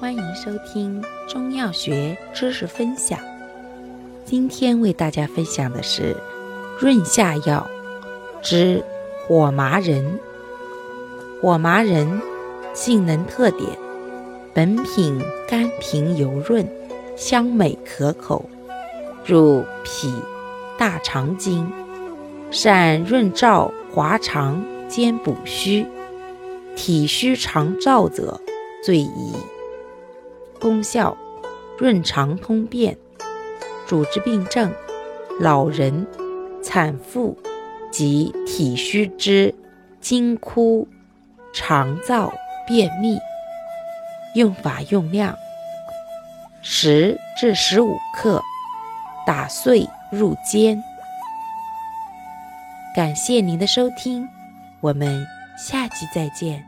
欢迎收听中药学知识分享。今天为大家分享的是润下药之火麻仁。火麻仁性能特点：本品甘平油润，香美可口，入脾、大肠经，善润燥滑肠兼补虚，体虚肠燥者最宜。功效：润肠通便，主治病症：老人、产妇及体虚之惊哭、肠燥、便秘。用法用量：十至十五克，打碎入煎。感谢您的收听，我们下期再见。